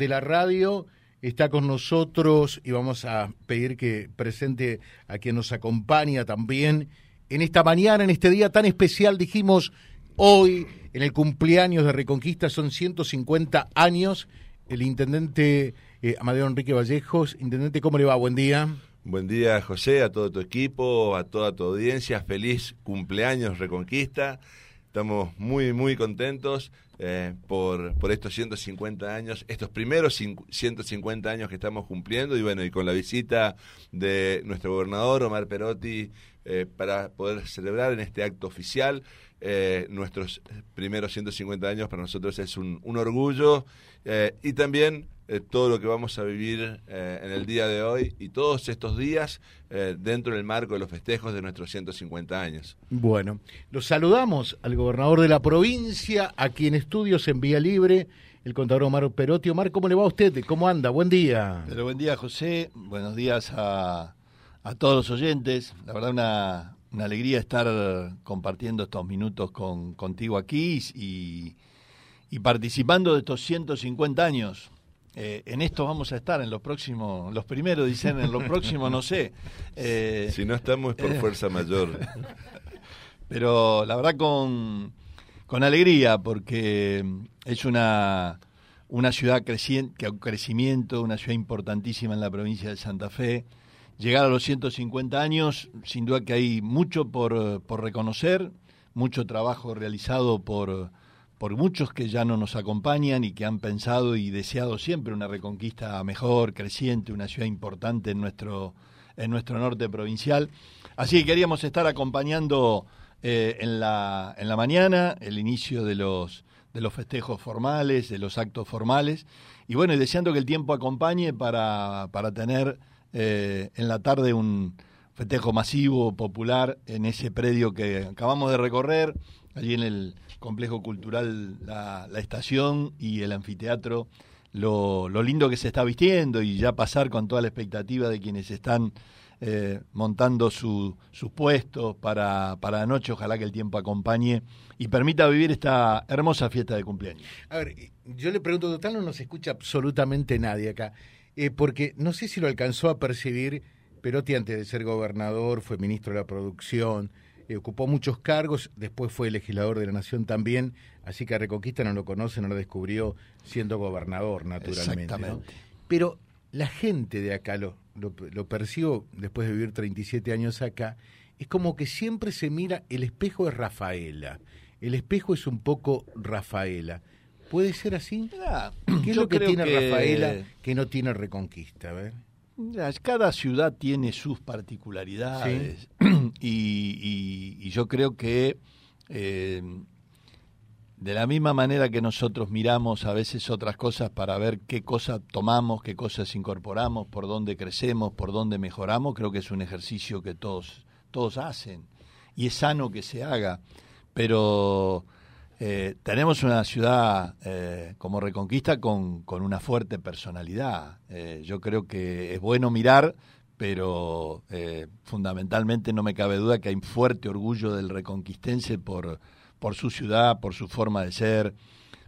de la radio está con nosotros y vamos a pedir que presente a quien nos acompaña también en esta mañana, en este día tan especial, dijimos hoy, en el cumpleaños de Reconquista, son 150 años, el intendente eh, Amadeo Enrique Vallejos. Intendente, ¿cómo le va? Buen día. Buen día, José, a todo tu equipo, a toda tu audiencia. Feliz cumpleaños, Reconquista. Estamos muy, muy contentos eh, por, por estos 150 años, estos primeros 150 años que estamos cumpliendo y bueno, y con la visita de nuestro gobernador Omar Perotti eh, para poder celebrar en este acto oficial eh, nuestros primeros 150 años para nosotros es un, un orgullo y también eh, todo lo que vamos a vivir eh, en el día de hoy y todos estos días eh, dentro del marco de los festejos de nuestros 150 años. Bueno, los saludamos al gobernador de la provincia, aquí en estudios en Vía Libre, el contador Omar Perotti. Omar, ¿cómo le va a usted? ¿Cómo anda? Buen día. Pero buen día, José. Buenos días a, a todos los oyentes. La verdad, una, una alegría estar compartiendo estos minutos con, contigo aquí y, y participando de estos 150 años eh, en esto vamos a estar en los próximos, los primeros dicen, en los próximos no sé. Eh, si no estamos es por fuerza mayor. Pero la verdad con, con alegría, porque es una, una ciudad creciente, que crecimiento, una ciudad importantísima en la provincia de Santa Fe. Llegar a los 150 años, sin duda que hay mucho por, por reconocer, mucho trabajo realizado por por muchos que ya no nos acompañan y que han pensado y deseado siempre una reconquista mejor, creciente, una ciudad importante en nuestro, en nuestro norte provincial. Así que queríamos estar acompañando eh, en, la, en la mañana el inicio de los, de los festejos formales, de los actos formales, y bueno, y deseando que el tiempo acompañe para, para tener eh, en la tarde un festejo masivo, popular, en ese predio que acabamos de recorrer, allí en el complejo cultural la, estación y el anfiteatro, lo, lindo que se está vistiendo y ya pasar con toda la expectativa de quienes están eh, montando sus puestos para, para la ojalá que el tiempo acompañe y permita vivir esta hermosa fiesta de cumpleaños. A ver, yo le pregunto, total no nos escucha absolutamente nadie acá, eh, porque no sé si lo alcanzó a percibir, Perotti antes de ser gobernador fue ministro de la producción, eh, ocupó muchos cargos, después fue legislador de la Nación también, así que a Reconquista no lo conoce, no lo descubrió siendo gobernador, naturalmente. Pero la gente de acá lo, lo, lo percibo después de vivir 37 años acá, es como que siempre se mira, el espejo es Rafaela, el espejo es un poco Rafaela. ¿Puede ser así? ¿Qué es lo que tiene Rafaela que no tiene Reconquista? A ver. Cada ciudad tiene sus particularidades. Y, yo creo que eh, de la misma manera que nosotros miramos a veces otras cosas para ver qué cosas tomamos, qué cosas incorporamos, por dónde crecemos, por dónde mejoramos, creo que es un ejercicio que todos, todos hacen. Y es sano que se haga, pero eh, tenemos una ciudad eh, como Reconquista con, con una fuerte personalidad. Eh, yo creo que es bueno mirar, pero fundamentalmente no me cabe duda que hay un fuerte orgullo del reconquistense por, por su ciudad, por su forma de ser,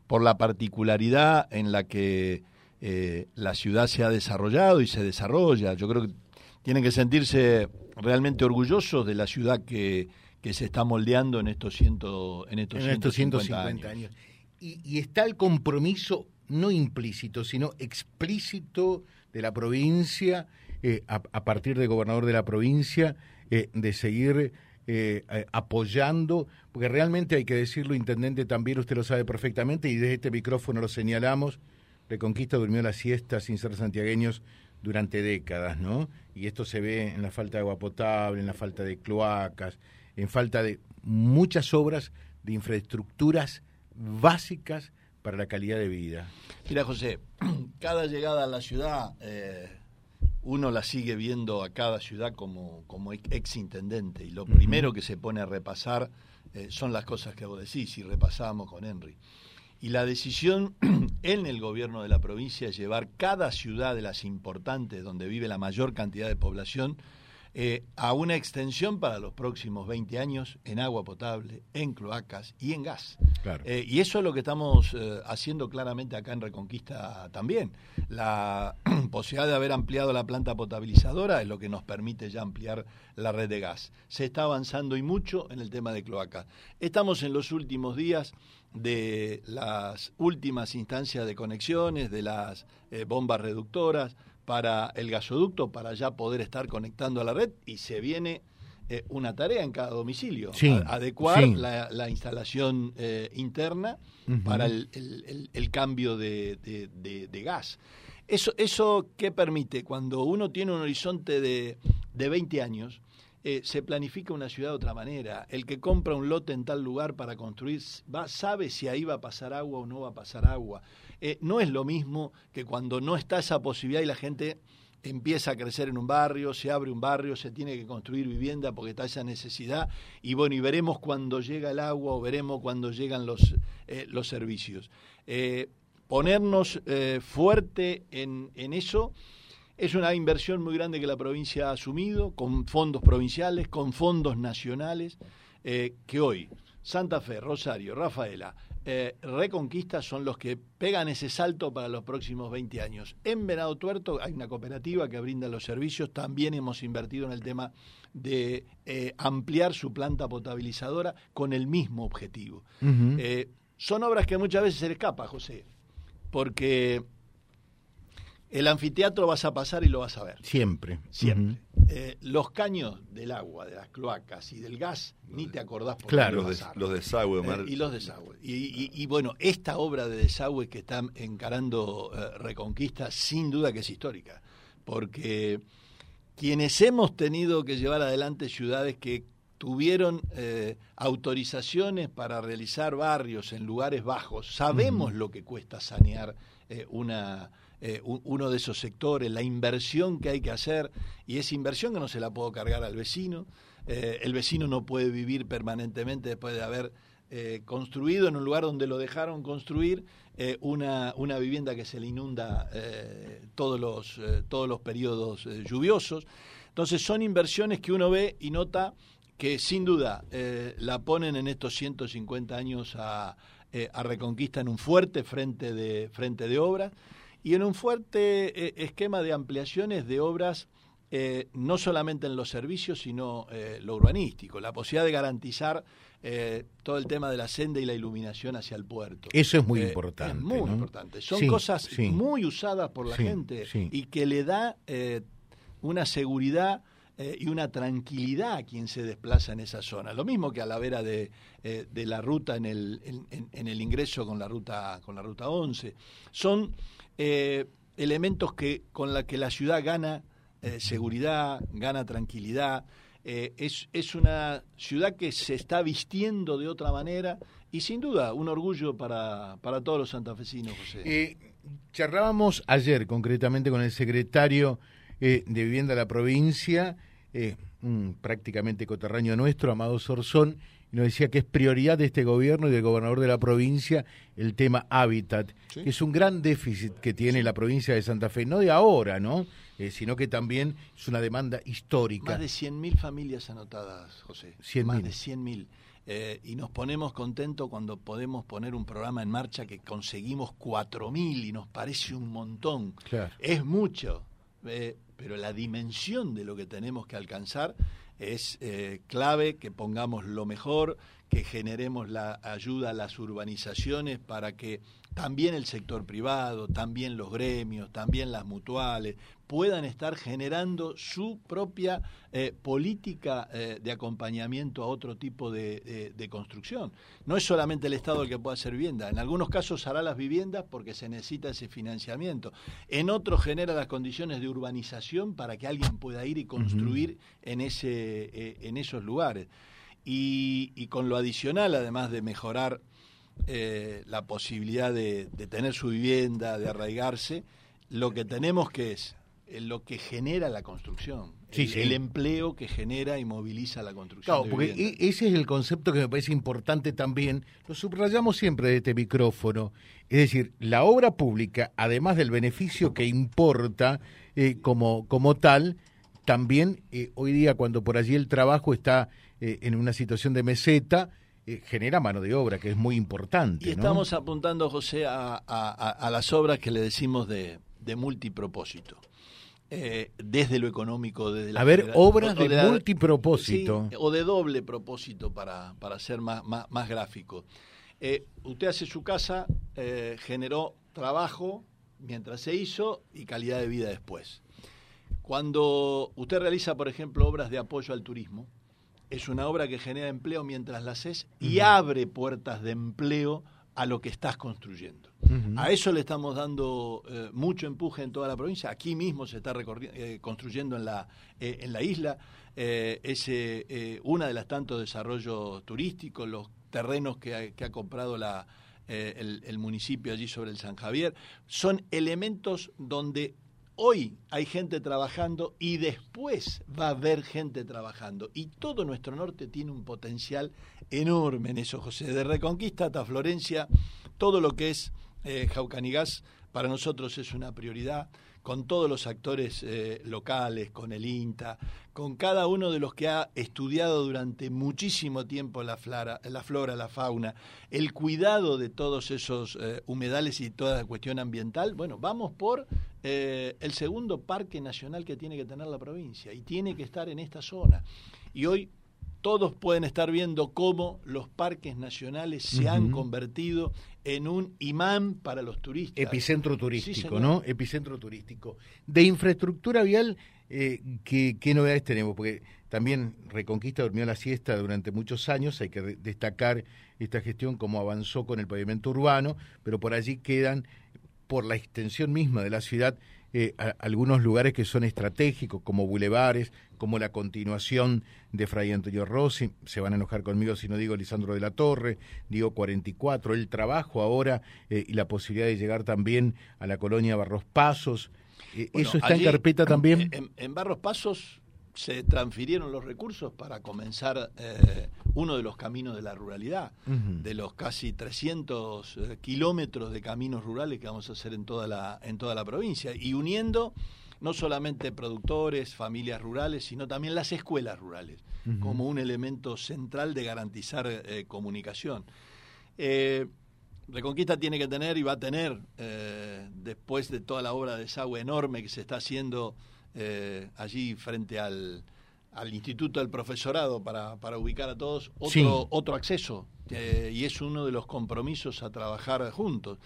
por la particularidad en la que la ciudad se ha desarrollado y se desarrolla. Yo creo que tienen que sentirse realmente orgullosos de la ciudad que, que se está moldeando en estos, ciento, en estos, 150, años. Y, está el compromiso no implícito, sino explícito de la provincia, eh, a, partir del gobernador de la provincia, eh, de seguir eh, apoyando, porque realmente hay que decirlo, intendente, también usted lo sabe perfectamente y desde este micrófono lo señalamos, Reconquista durmió la siesta sin ser santiagueños durante décadas, ¿no? Y esto se ve en la falta de agua potable, en la falta de cloacas, en falta de muchas obras de infraestructuras básicas para la calidad de vida. Mira, José, cada llegada a la ciudad, eh, uno la sigue viendo a cada ciudad como, como ex intendente, y lo primero que se pone a repasar eh, son las cosas que vos decís, y repasamos con Henry. Y la decisión en el gobierno de la provincia es llevar cada ciudad de las importantes donde vive la mayor cantidad de población eh, a una extensión para los próximos 20 años en agua potable, en cloacas y en gas. Eh, y eso es lo que estamos eh, haciendo claramente acá en Reconquista también. La posibilidad de haber ampliado la planta potabilizadora es lo que nos permite ya ampliar la red de gas. Se está avanzando y mucho en el tema de cloacas. Estamos en los últimos días de las últimas instancias de conexiones, de las bombas reductoras para el gasoducto para ya poder estar conectando a la red y se viene eh, una tarea en cada domicilio, adecuar La, instalación eh, interna para el, cambio de, gas. Eso, ¿Eso qué permite? Cuando uno tiene un horizonte de, de 20 años, eh, se planifica una ciudad de otra manera. El que compra un lote en tal lugar para construir va, sabe si ahí va a pasar agua o no va a pasar agua. Eh, no es lo mismo que cuando no está esa posibilidad y la gente empieza a crecer en un barrio, se abre un barrio, se tiene que construir vivienda porque está esa necesidad y bueno, y veremos cuando llega el agua o veremos cuando llegan los, eh, los servicios. ponernos fuerte en, en eso es una inversión muy grande que la provincia ha asumido, con fondos provinciales, con fondos nacionales, eh, que hoy Santa Fe, Rosario, Rafaela, eh, Reconquista son los que pegan ese salto para los próximos 20 años. En Venado Tuerto hay una cooperativa que brinda los servicios, también hemos invertido en el tema de eh, ampliar su planta potabilizadora con el mismo objetivo. son obras que muchas veces se le escapa, José, porque el anfiteatro vas a pasar y lo vas a ver. Siempre. Siempre. Eh, los caños del agua, de las cloacas y del gas, ni te acordás por Claro, los, los desagües. Eh, y los desagües. Y, bueno, esta obra de desagüe que está encarando eh, Reconquista, sin duda que es histórica. Porque quienes hemos tenido que llevar adelante ciudades que tuvieron autorizaciones para realizar barrios en lugares bajos, sabemos lo que cuesta sanear una eh, uno de esos sectores, la inversión que hay que hacer, y esa inversión que no se la puedo cargar al vecino, eh, el vecino no puede vivir permanentemente después de haber eh, construido en un lugar donde lo dejaron construir una, una, vivienda que se le inunda todos, los, todos los periodos lluviosos. Entonces son inversiones que uno ve y nota que sin duda la ponen en estos 150 años a, a Reconquista en un fuerte frente de, frente de obras y en un fuerte eh, esquema de ampliaciones de obras eh, no solamente en los servicios, sino eh, lo urbanístico, la posibilidad de garantizar todo el tema de la senda y la iluminación hacia el puerto. Eso es muy importante. Es muy importante. Son cosas muy usadas por la gente y que le da una seguridad y una tranquilidad a quien se desplaza en esa zona. Lo mismo que a la vera de, de la ruta en el, en, en, el ingreso con la ruta, con la ruta 11. Son eh, elementos que con la que la ciudad gana eh, seguridad, gana tranquilidad. Eh, es, es una ciudad que se está vistiendo de otra manera y sin duda un orgullo para, para todos los santafesinos, José. charlábamos ayer concretamente con el secretario de Vivienda de la provincia, prácticamente coterráneo nuestro, Amado Sorzón, y nos decía que es prioridad de este gobierno y del gobernador de la provincia el tema hábitat, que es un gran déficit que tiene la provincia de Santa Fe, no de ahora, ¿no? Eh, sino que también es una demanda histórica. Más de 100.000 familias anotadas, José. 100 Más de 100.000. Eh, y nos ponemos contentos cuando podemos poner un programa en marcha que conseguimos 4.000 y nos parece un montón. Es mucho, eh, pero la dimensión de lo que tenemos que alcanzar es eh, clave que pongamos lo mejor, que generemos la ayuda a las urbanizaciones para que también el sector privado, también los gremios, también las mutuales puedan estar generando su propia eh, política eh, de acompañamiento a otro tipo de, construcción. No es solamente el Estado el que pueda hacer vivienda, en algunos casos hará las viviendas porque se necesita ese financiamiento, en otros genera las condiciones de urbanización para que alguien pueda ir y construir en, ese, eh, en esos lugares. y con lo adicional, además de mejorar eh, la posibilidad de, tener su vivienda, de arraigarse, lo que tenemos que es eh, lo que genera la construcción, el, empleo que genera y moviliza la construcción. Claro, porque e, ese es el concepto que me parece importante también, lo subrayamos siempre de este micrófono, es decir, la obra pública, además del beneficio que importa eh, como, como tal, también hoy día cuando por allí el trabajo está en una situación de meseta, genera mano de obra, que es muy importante. Y estamos apuntando, José, a, las obras que le decimos de, de multipropósito. desde lo económico, desde la... A ver, obras de, multipropósito. o de doble propósito, para, para ser más, más, más gráfico. Eh, usted hace su casa, eh, generó trabajo mientras se hizo y calidad de vida después. Cuando usted realiza, por ejemplo, obras de apoyo al turismo, es una obra que genera empleo mientras la haces y abre puertas de empleo a lo que estás construyendo. A eso le estamos dando eh, mucho empuje en toda la provincia. Aquí mismo se está construyendo en la, en la isla. es una de las tantos desarrollos turísticos, los terrenos que ha, comprado la, eh, el, municipio allí sobre el San Javier, son elementos donde hoy hay gente trabajando y después va a haber gente trabajando. Y todo nuestro norte tiene un potencial enorme en eso, José. De Reconquista hasta Florencia, todo lo que es eh, para nosotros es una prioridad con todos los actores eh, locales, con el INTA, con cada uno de los que ha estudiado durante muchísimo tiempo la, flora, la flora, la fauna, el cuidado de todos esos eh, humedales y toda la cuestión ambiental, bueno, vamos por eh, el segundo parque nacional que tiene que tener la provincia y tiene que estar en esta zona. Y hoy todos pueden estar viendo cómo los parques nacionales se han convertido en un imán para los turistas. Epicentro turístico, ¿no? Epicentro turístico. De infraestructura vial, eh, ¿qué, ¿qué, novedades tenemos? Porque también Reconquista durmió la siesta durante muchos años, hay que destacar esta gestión como avanzó con el pavimento urbano, pero por allí quedan, por la extensión misma de la ciudad, eh, algunos lugares que son estratégicos, como bulevares, como la continuación de Fray Antonio Rossi, se van a enojar conmigo si no digo Lisandro de la Torre, digo 44, el trabajo ahora eh, y la posibilidad de llegar también a la colonia Barros Pasos. Eh, ¿Eso está en carpeta también? en Barros Pasos se transfirieron los recursos para comenzar eh, uno de los caminos de la ruralidad, de los casi 300 eh, kilómetros de caminos rurales que vamos a hacer en toda la, en toda la provincia, y uniendo no solamente productores, familias rurales, sino también las escuelas rurales, como un elemento central de garantizar eh, comunicación. Reconquista tiene que tener y va a tener, después de toda la obra de desagüe enorme que se está haciendo eh, allí frente al, al Instituto del Profesorado para, para ubicar a todos otro, otro acceso eh, y es uno de los compromisos a trabajar juntos.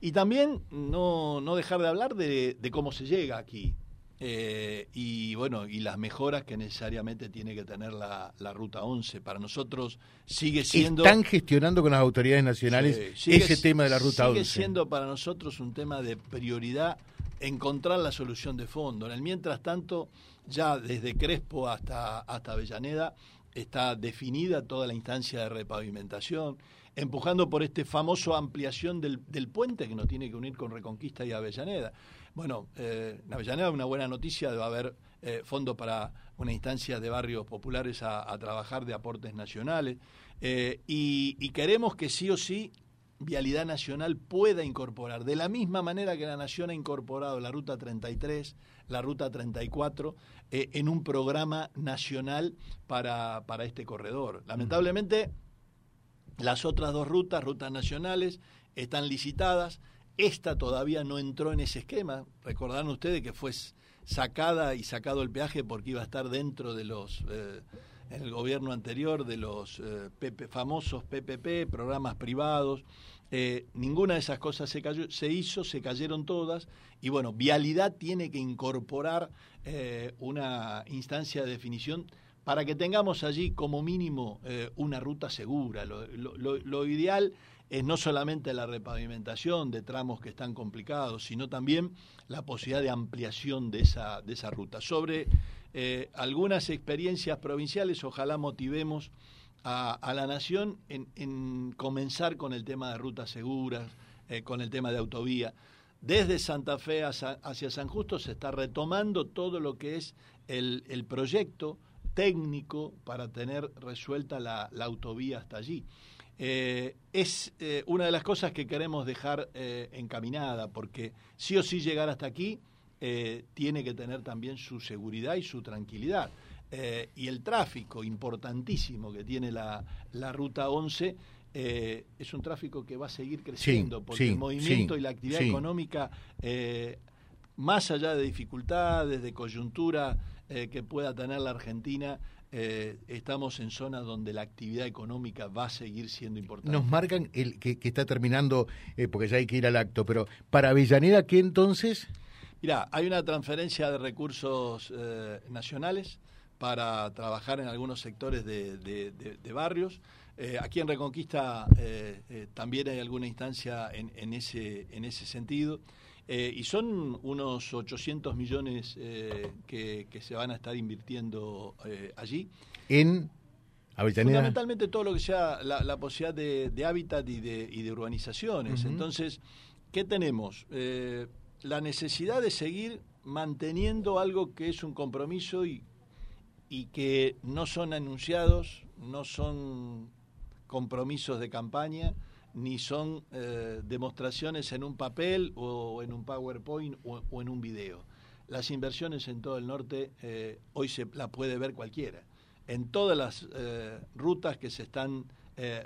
Y también no, no dejar de hablar de, de cómo se llega aquí. Eh, y bueno, y las mejoras que necesariamente tiene que tener la, la, Ruta 11. Para nosotros sigue siendo... Están gestionando con las autoridades nacionales ese tema de la Ruta 11. Sigue siendo para nosotros un tema de prioridad encontrar la solución de fondo. En el mientras tanto, ya desde Crespo hasta, hasta Avellaneda está definida toda la instancia de repavimentación, empujando por este famoso ampliación del, del puente que nos tiene que unir con Reconquista y Avellaneda. Bueno, eh, Avellaneda una buena noticia, va a haber eh, fondo para una instancia de barrios populares a, trabajar de aportes nacionales eh, y queremos que sí o sí Vialidad Nacional pueda incorporar, de la misma manera que la Nación ha incorporado la Ruta 33, la Ruta 34, eh, en un programa nacional para, para este corredor. Lamentablemente, las otras dos rutas, rutas nacionales, están licitadas. Esta todavía no entró en ese esquema. Recordarán ustedes que fue sacada y sacado el peaje porque iba a estar dentro de los... Eh, en el gobierno anterior de los eh, famosos PPP, programas privados. Eh, ninguna de esas cosas se, cayó, se hizo, se cayeron todas. Y bueno, Vialidad tiene que incorporar eh, una instancia de definición para que tengamos allí como mínimo una ruta segura. Lo, ideal es no solamente la repavimentación de tramos que están complicados, sino también la posibilidad de ampliación de esa, de esa ruta. Sobre eh, algunas experiencias provinciales, ojalá motivemos a, la nación en, comenzar con el tema de rutas seguras, eh, con el tema de autovía. Desde Santa Fe hacia, San Justo se está retomando todo lo que es el, proyecto técnico para tener resuelta la, autovía hasta allí. Eh, es una de las cosas que queremos dejar encaminada, porque sí o sí llegar hasta aquí eh, tiene que tener también su seguridad y su tranquilidad. Eh, y el tráfico importantísimo que tiene la, la Ruta 11 eh, es un tráfico que va a seguir creciendo, porque el movimiento y la actividad económica, más allá de dificultades, de coyuntura que pueda tener la Argentina, estamos en zonas donde la actividad económica va a seguir siendo importante. Nos marcan el que, que está terminando, porque ya hay que ir al acto, pero para Avellaneda, ¿qué entonces? Mira, hay una transferencia de recursos eh, nacionales para trabajar en algunos sectores de, barrios. Eh, aquí en Reconquista eh, también hay alguna instancia en, ese, en ese sentido. y son unos 800 millones que, se van a estar invirtiendo allí. En Avellaneda. Fundamentalmente todo lo que sea la, posibilidad de, hábitat y de, y de urbanizaciones. Entonces, ¿qué tenemos? La necesidad de seguir manteniendo algo que es un compromiso y, y que no son anunciados, no son compromisos de campaña, ni son eh, demostraciones en un papel o en un PowerPoint o, en un video. Las inversiones en todo el norte eh, hoy se la puede ver cualquiera. En todas las eh, rutas que se están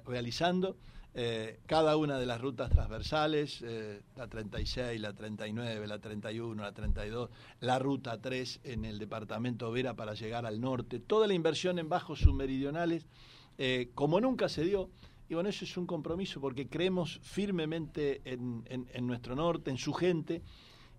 realizando, eh, cada una de las rutas transversales, eh, la 36, la 39, la 31, la 32, la ruta 3 en el departamento Vera para llegar al norte, toda la inversión en bajos submeridionales, eh, como nunca se dio. Y bueno, eso es un compromiso porque creemos firmemente en, en nuestro norte, en su gente.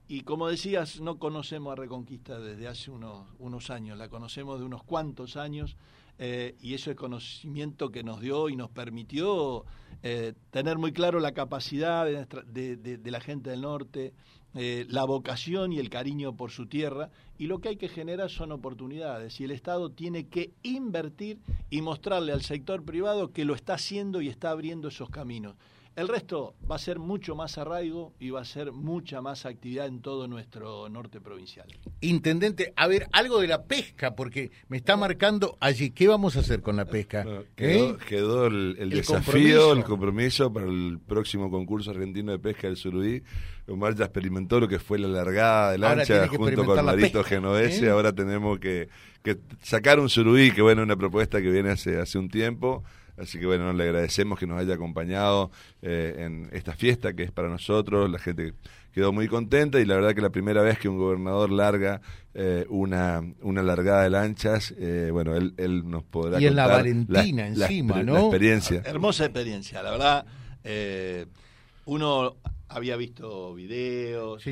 Y como decías, no conocemos a Reconquista desde hace unos, unos años, la conocemos de unos cuantos años eh, y eso es conocimiento que nos dio y nos permitió eh, tener muy claro la capacidad de, la gente del norte, eh, la vocación y el cariño por su tierra, y lo que hay que generar son oportunidades, y el Estado tiene que invertir y mostrarle al sector privado que lo está haciendo y está abriendo esos caminos. El resto va a ser mucho más arraigo y va a ser mucha más actividad en todo nuestro norte provincial. Intendente, a ver, algo de la pesca, porque me está marcando allí, ¿qué vamos a hacer con la pesca? ¿Eh? quedó, el, desafío, el compromiso para el próximo concurso argentino de pesca del Surudí. Omar ya experimentó lo que fue la largada de lancha junto con Marito Genovese, ¿eh? ahora tenemos que, sacar un Surudí, que bueno, una propuesta que viene hace, hace un tiempo Así que bueno, le agradecemos que nos haya acompañado eh, en esta fiesta que es para nosotros. La gente quedó muy contenta y la verdad que la primera vez que un gobernador larga eh, una, una largada de lanchas, eh, bueno, él, él nos podrá y en la Valentina encima, ¿no? La experiencia. Hermosa experiencia, la verdad. uno había visto videos,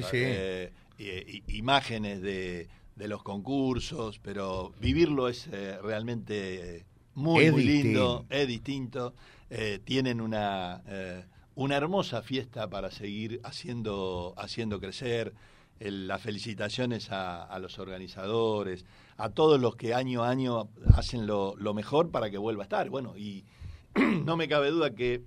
imágenes de, de los concursos, pero vivirlo es realmente muy, lindo, es distinto. Eh, tienen una, eh, una hermosa fiesta para seguir haciendo, haciendo crecer. las felicitaciones a, los organizadores, a todos los que año a año hacen lo, mejor para que vuelva a estar. Bueno, y no me cabe duda que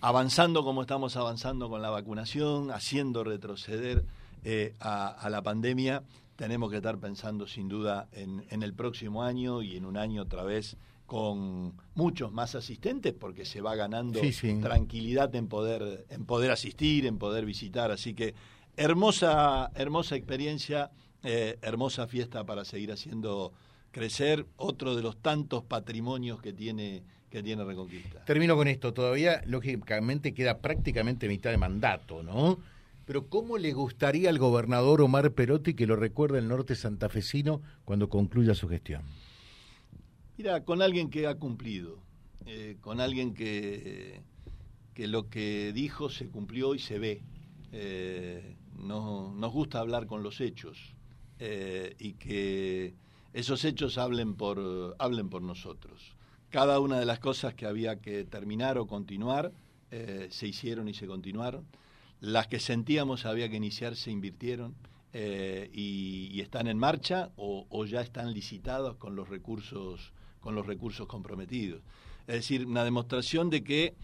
avanzando como estamos avanzando con la vacunación, haciendo retroceder eh, a, la pandemia, tenemos que estar pensando sin duda en, en el próximo año y en un año otra vez con muchos más asistentes porque se va ganando tranquilidad en poder en poder asistir en poder visitar. Así que hermosa hermosa experiencia eh, hermosa fiesta para seguir haciendo crecer otro de los tantos patrimonios que tiene que tiene Reconquista. Termino con esto. Todavía lógicamente queda prácticamente mitad de mandato no pero ¿cómo le gustaría al gobernador Omar Perotti que lo recuerde el norte santafesino cuando concluya su gestión? Mira, con alguien que ha cumplido, eh, con alguien que, que lo que dijo se cumplió y se ve. Eh, nos gusta hablar con los hechos eh, y que esos hechos hablen por, hablen por nosotros. Cada una de las cosas que había que terminar o continuar se hicieron y se continuaron. Las que sentíamos había que iniciar se invirtieron. Y, están en marcha o, o, ya están licitados con los recursos con los recursos comprometidos. Es decir, una demostración de que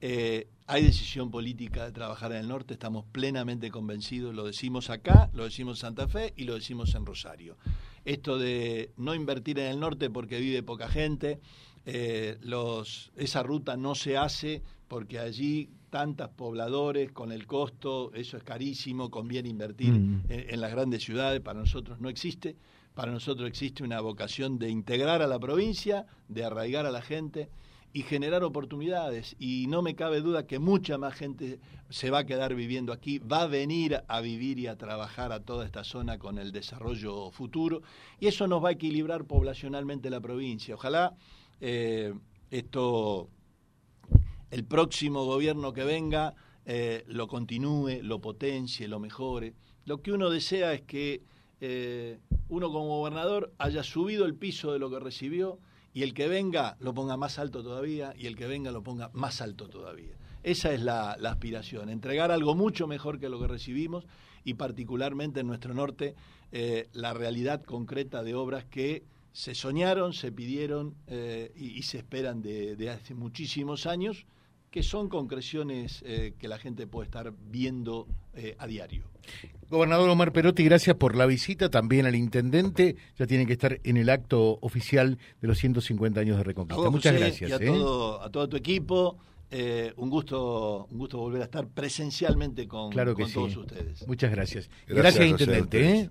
eh, hay decisión política de trabajar en el norte, estamos plenamente convencidos, lo decimos acá, lo decimos en Santa Fe y lo decimos en Rosario. Esto de no invertir en el norte porque vive poca gente, eh, los, esa ruta no se hace porque allí tantos pobladores, con el costo, eso es carísimo, conviene invertir Mm. en, en las grandes ciudades, para nosotros no existe. Para nosotros existe una vocación de integrar a la provincia, de arraigar a la gente y generar oportunidades. Y no me cabe duda que mucha más gente se va a quedar viviendo aquí, va a venir a vivir y a trabajar a toda esta zona con el desarrollo futuro. Y eso nos va a equilibrar poblacionalmente la provincia. Ojalá eh, esto, el próximo gobierno que venga, eh, lo continúe, lo potencie, lo mejore. Lo que uno desea es que eh, uno como gobernador haya subido el piso de lo que recibió y el que venga lo ponga más alto todavía y el que venga lo ponga más alto todavía. Esa es la, aspiración, entregar algo mucho mejor que lo que recibimos y particularmente en nuestro norte eh, la realidad concreta de obras que se soñaron, se pidieron eh, y, y, se esperan de, de, hace muchísimos años, que son concreciones eh, que la gente puede estar viendo eh, a diario. Gobernador Omar Perotti, gracias por la visita, también al intendente, ya tiene que estar en el acto oficial de los 150 años de Reconquista. vos, Muchas José, gracias. Y a, ¿eh? todo, a todo tu equipo, eh, un gusto un gusto volver a estar presencialmente con, claro que con sí. todos ustedes. Muchas gracias. Gracias, intendente. ¿eh?